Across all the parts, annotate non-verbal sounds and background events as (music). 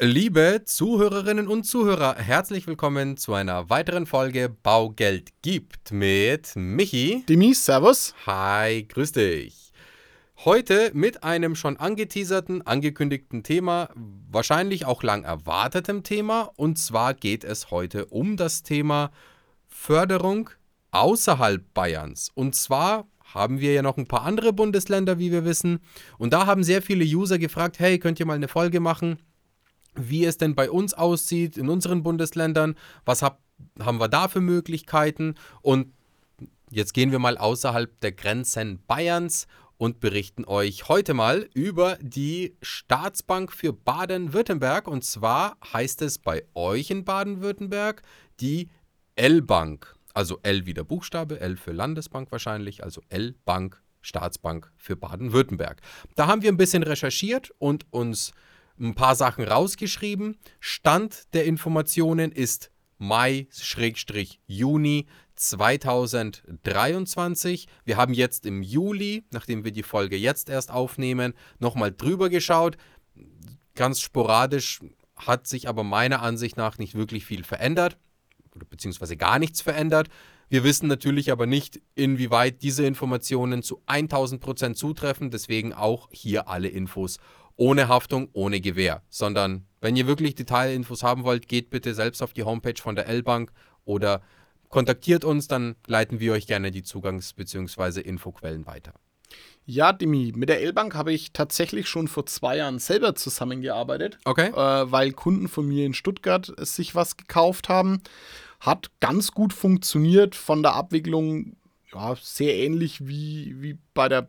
Liebe Zuhörerinnen und Zuhörer, herzlich willkommen zu einer weiteren Folge Baugeld gibt mit Michi. Demis, Servus. Hi, grüß dich. Heute mit einem schon angeteaserten, angekündigten Thema, wahrscheinlich auch lang erwartetem Thema. Und zwar geht es heute um das Thema Förderung außerhalb Bayerns. Und zwar haben wir ja noch ein paar andere Bundesländer, wie wir wissen. Und da haben sehr viele User gefragt, hey, könnt ihr mal eine Folge machen? Wie es denn bei uns aussieht in unseren Bundesländern, was hab, haben wir da für Möglichkeiten? Und jetzt gehen wir mal außerhalb der Grenzen Bayerns und berichten euch heute mal über die Staatsbank für Baden-Württemberg. Und zwar heißt es bei euch in Baden-Württemberg die L-Bank, also L wie der Buchstabe, L für Landesbank wahrscheinlich, also L-Bank, Staatsbank für Baden-Württemberg. Da haben wir ein bisschen recherchiert und uns ein paar Sachen rausgeschrieben. Stand der Informationen ist Mai-Juni 2023. Wir haben jetzt im Juli, nachdem wir die Folge jetzt erst aufnehmen, nochmal drüber geschaut. Ganz sporadisch hat sich aber meiner Ansicht nach nicht wirklich viel verändert, beziehungsweise gar nichts verändert. Wir wissen natürlich aber nicht, inwieweit diese Informationen zu 1000 Prozent zutreffen, deswegen auch hier alle Infos ohne Haftung, ohne Gewähr, sondern wenn ihr wirklich Detailinfos haben wollt, geht bitte selbst auf die Homepage von der L-Bank oder kontaktiert uns, dann leiten wir euch gerne die Zugangs- bzw. Infoquellen weiter. Ja, Demi, mit der L-Bank habe ich tatsächlich schon vor zwei Jahren selber zusammengearbeitet. Okay. Äh, weil Kunden von mir in Stuttgart sich was gekauft haben. Hat ganz gut funktioniert von der Abwicklung, ja, sehr ähnlich wie, wie bei der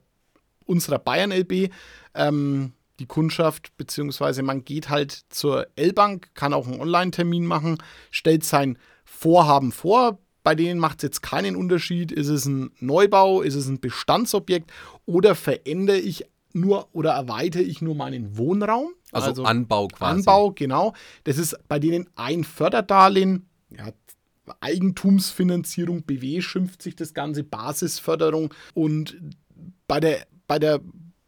unserer Bayern LB. Ähm, die Kundschaft, beziehungsweise man geht halt zur L-Bank, kann auch einen Online-Termin machen, stellt sein Vorhaben vor. Bei denen macht es jetzt keinen Unterschied, ist es ein Neubau, ist es ein Bestandsobjekt oder verändere ich nur oder erweitere ich nur meinen Wohnraum. Also, also Anbau quasi. Anbau, genau. Das ist bei denen ein Förderdarlehen, ja, Eigentumsfinanzierung, BW schimpft sich das Ganze, Basisförderung und bei der, bei der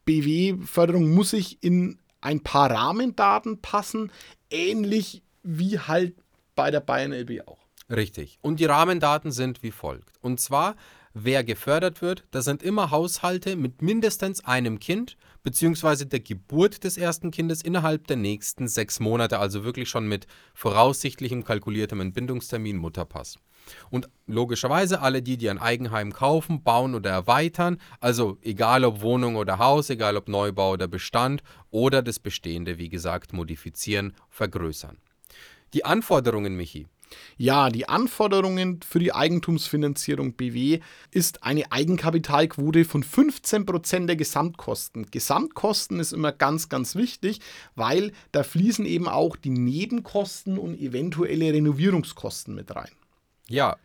BW-Förderung muss sich in ein paar Rahmendaten passen, ähnlich wie halt bei der Bayern LB auch. Richtig. Und die Rahmendaten sind wie folgt. Und zwar, wer gefördert wird, das sind immer Haushalte mit mindestens einem Kind, beziehungsweise der Geburt des ersten Kindes innerhalb der nächsten sechs Monate, also wirklich schon mit voraussichtlichem kalkuliertem Entbindungstermin Mutterpass. Und logischerweise alle die, die ein Eigenheim kaufen, bauen oder erweitern, also egal ob Wohnung oder Haus, egal ob Neubau oder Bestand oder das Bestehende, wie gesagt, modifizieren, vergrößern. Die Anforderungen, Michi, ja, die Anforderungen für die Eigentumsfinanzierung BW ist eine Eigenkapitalquote von 15% der Gesamtkosten. Gesamtkosten ist immer ganz, ganz wichtig, weil da fließen eben auch die Nebenkosten und eventuelle Renovierungskosten mit rein. Ja.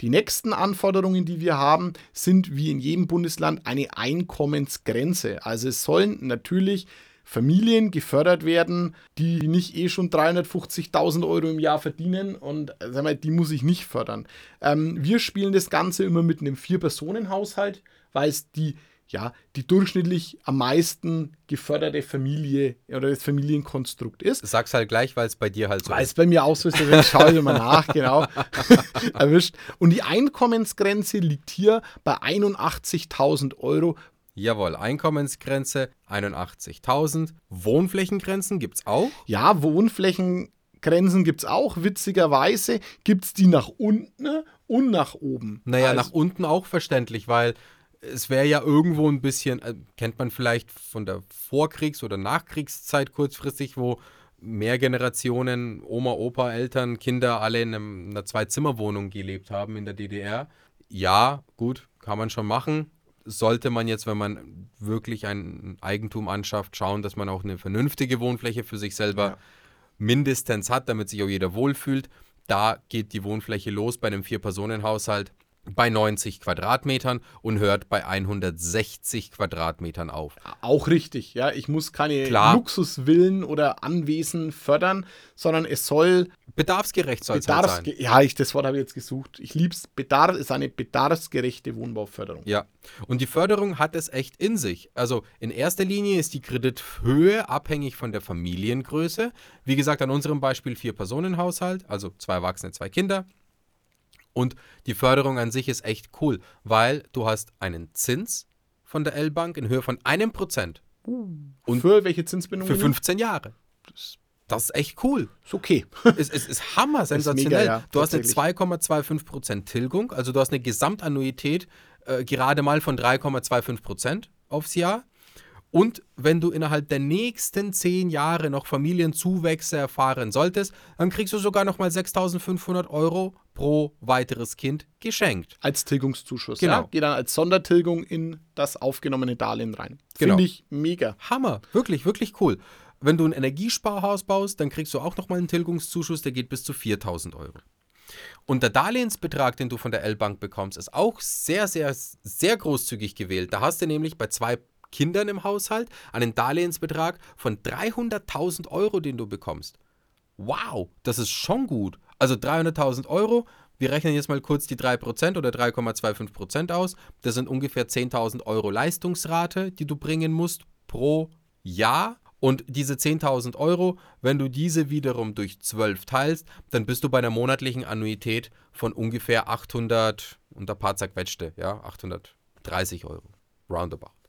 Die nächsten Anforderungen, die wir haben, sind wie in jedem Bundesland eine Einkommensgrenze. Also es sollen natürlich Familien gefördert werden, die nicht eh schon 350.000 Euro im Jahr verdienen und sag mal, die muss ich nicht fördern. Ähm, wir spielen das Ganze immer mit einem Vier-Personen-Haushalt, weil es die ja, die durchschnittlich am meisten geförderte Familie oder das Familienkonstrukt ist. Sag's halt gleich, weil es bei dir halt so weil ist. Weil es bei mir auch so ist, deswegen schaue ich immer nach, genau. (laughs) Erwischt. Und die Einkommensgrenze liegt hier bei 81.000 Euro. Jawohl, Einkommensgrenze 81.000. Wohnflächengrenzen gibt es auch? Ja, Wohnflächengrenzen gibt es auch. Witzigerweise gibt es die nach unten und nach oben. Naja, also, nach unten auch verständlich, weil es wäre ja irgendwo ein bisschen, äh, kennt man vielleicht von der Vorkriegs- oder Nachkriegszeit kurzfristig, wo mehr Generationen, Oma, Opa, Eltern, Kinder alle in einem, einer Zwei-Zimmer-Wohnung gelebt haben in der DDR. Ja, gut, kann man schon machen. Sollte man jetzt, wenn man wirklich ein Eigentum anschafft, schauen, dass man auch eine vernünftige Wohnfläche für sich selber ja. mindestens hat, damit sich auch jeder wohlfühlt. Da geht die Wohnfläche los bei einem Vier-Personen-Haushalt bei 90 Quadratmetern und hört bei 160 Quadratmetern auf. Auch richtig, ja. Ich muss keine Klar. Luxusvillen oder Anwesen fördern, sondern es soll Bedarfsgerecht soll es halt sein. ja, ich, das Wort habe ich jetzt gesucht. Ich lieb's. Bedarf ist eine bedarfsgerechte Wohnbauförderung. Ja, und die Förderung hat es echt in sich. Also in erster Linie ist die Kredithöhe abhängig von der Familiengröße. Wie gesagt, an unserem Beispiel Vier-Personen-Haushalt, also zwei Erwachsene, zwei Kinder. Und die Förderung an sich ist echt cool, weil du hast einen Zins von der L-Bank in Höhe von einem Prozent Und für welche Zinsbindung? für 15 Jahre. Das ist echt cool. Ist okay. Es, es ist hammer sensationell. mega, ja, du hast eine tatsächlich. 2,25% Tilgung, also du hast eine Gesamtannuität äh, gerade mal von 3,25% aufs Jahr. Und wenn du innerhalb der nächsten 10 Jahre noch Familienzuwächse erfahren solltest, dann kriegst du sogar noch mal 6.500 Euro pro weiteres Kind geschenkt. Als Tilgungszuschuss. Genau. Ja? Geht dann als Sondertilgung in das aufgenommene Darlehen rein. Genau. Finde ich mega. Hammer, wirklich, wirklich cool. Wenn du ein Energiesparhaus baust, dann kriegst du auch nochmal einen Tilgungszuschuss, der geht bis zu 4000 Euro. Und der Darlehensbetrag, den du von der L-Bank bekommst, ist auch sehr, sehr, sehr großzügig gewählt. Da hast du nämlich bei zwei Kindern im Haushalt einen Darlehensbetrag von 300.000 Euro, den du bekommst. Wow, das ist schon gut. Also 300.000 Euro, wir rechnen jetzt mal kurz die 3% oder 3,25% aus. Das sind ungefähr 10.000 Euro Leistungsrate, die du bringen musst pro Jahr. Und diese 10.000 Euro, wenn du diese wiederum durch 12 teilst, dann bist du bei einer monatlichen Annuität von ungefähr 800 und ein paar zerquetschte, ja, 830 Euro. Roundabout.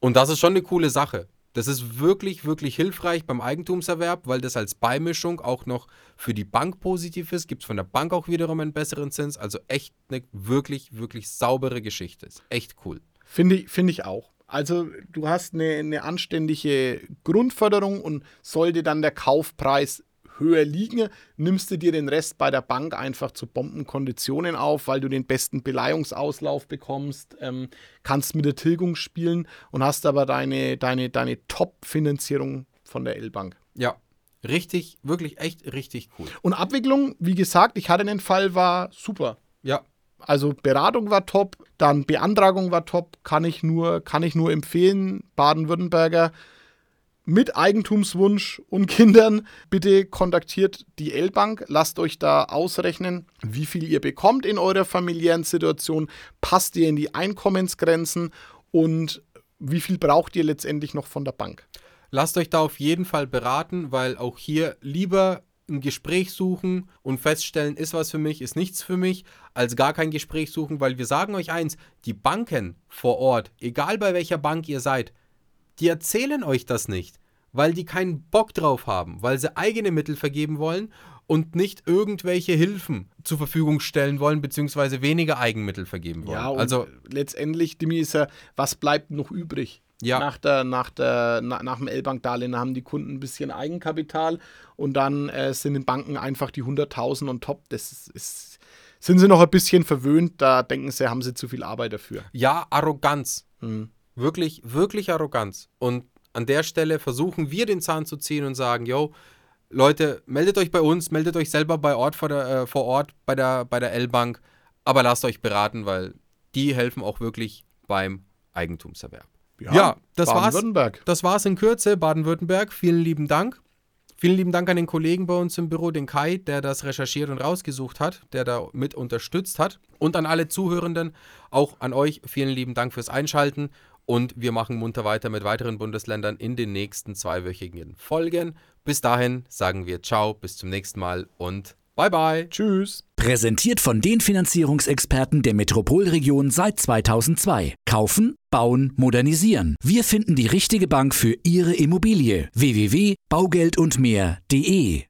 Und das ist schon eine coole Sache. Das ist wirklich, wirklich hilfreich beim Eigentumserwerb, weil das als Beimischung auch noch für die Bank positiv ist. Gibt es von der Bank auch wiederum einen besseren Zins. Also echt eine wirklich, wirklich saubere Geschichte. Ist echt cool. Finde ich, finde ich auch. Also du hast eine, eine anständige Grundförderung und sollte dann der Kaufpreis höher liegen, nimmst du dir den Rest bei der Bank einfach zu Bombenkonditionen auf, weil du den besten Beleihungsauslauf bekommst, ähm, kannst mit der Tilgung spielen und hast aber deine, deine, deine Top-Finanzierung von der L-Bank. Ja, richtig, wirklich echt richtig cool. Und Abwicklung, wie gesagt, ich hatte einen Fall, war super. Ja, Also Beratung war top, dann Beantragung war top, kann ich nur, kann ich nur empfehlen. Baden-Württemberger mit Eigentumswunsch und Kindern, bitte kontaktiert die L-Bank, lasst euch da ausrechnen, wie viel ihr bekommt in eurer familiären Situation, passt ihr in die Einkommensgrenzen? Und wie viel braucht ihr letztendlich noch von der Bank. lasst euch da auf jeden Fall beraten, weil auch hier lieber ein Gespräch suchen und feststellen, ist was für mich, ist nichts für mich, als gar kein Gespräch suchen, weil wir sagen euch eins, die Banken vor Ort, egal bei welcher Bank ihr seid, die erzählen euch das nicht, weil die keinen Bock drauf haben, weil sie eigene Mittel vergeben wollen und nicht irgendwelche Hilfen zur Verfügung stellen wollen, beziehungsweise weniger Eigenmittel vergeben wollen. Ja, und also letztendlich, Dimi, ist ja, was bleibt noch übrig? Ja. Nach, der, nach, der, na, nach dem L-Bank-Darlehen haben die Kunden ein bisschen Eigenkapital und dann äh, sind den Banken einfach die 100.000 on top. Das ist, ist, sind sie noch ein bisschen verwöhnt, da denken sie, haben sie zu viel Arbeit dafür. ja, Arroganz. Mhm. Wirklich, wirklich Arroganz. Und an der Stelle versuchen wir den Zahn zu ziehen und sagen, yo, Leute, meldet euch bei uns, meldet euch selber bei Ort vor, der, äh, vor Ort bei der, bei der L-Bank, aber lasst euch beraten, weil die helfen auch wirklich beim Eigentumserwerb. Ja, das war's. Das war's in Kürze, Baden-Württemberg. Vielen lieben Dank. Vielen lieben Dank an den Kollegen bei uns im Büro, den Kai, der das recherchiert und rausgesucht hat, der da mit unterstützt hat. Und an alle Zuhörenden, auch an euch, vielen lieben Dank fürs Einschalten. Und wir machen munter weiter mit weiteren Bundesländern in den nächsten zweiwöchigen Folgen. Bis dahin sagen wir Ciao, bis zum nächsten Mal und bye bye. Tschüss. Präsentiert von den Finanzierungsexperten der Metropolregion seit 2002. Kaufen, bauen, modernisieren. Wir finden die richtige Bank für Ihre Immobilie. www.baugeldundmehr.de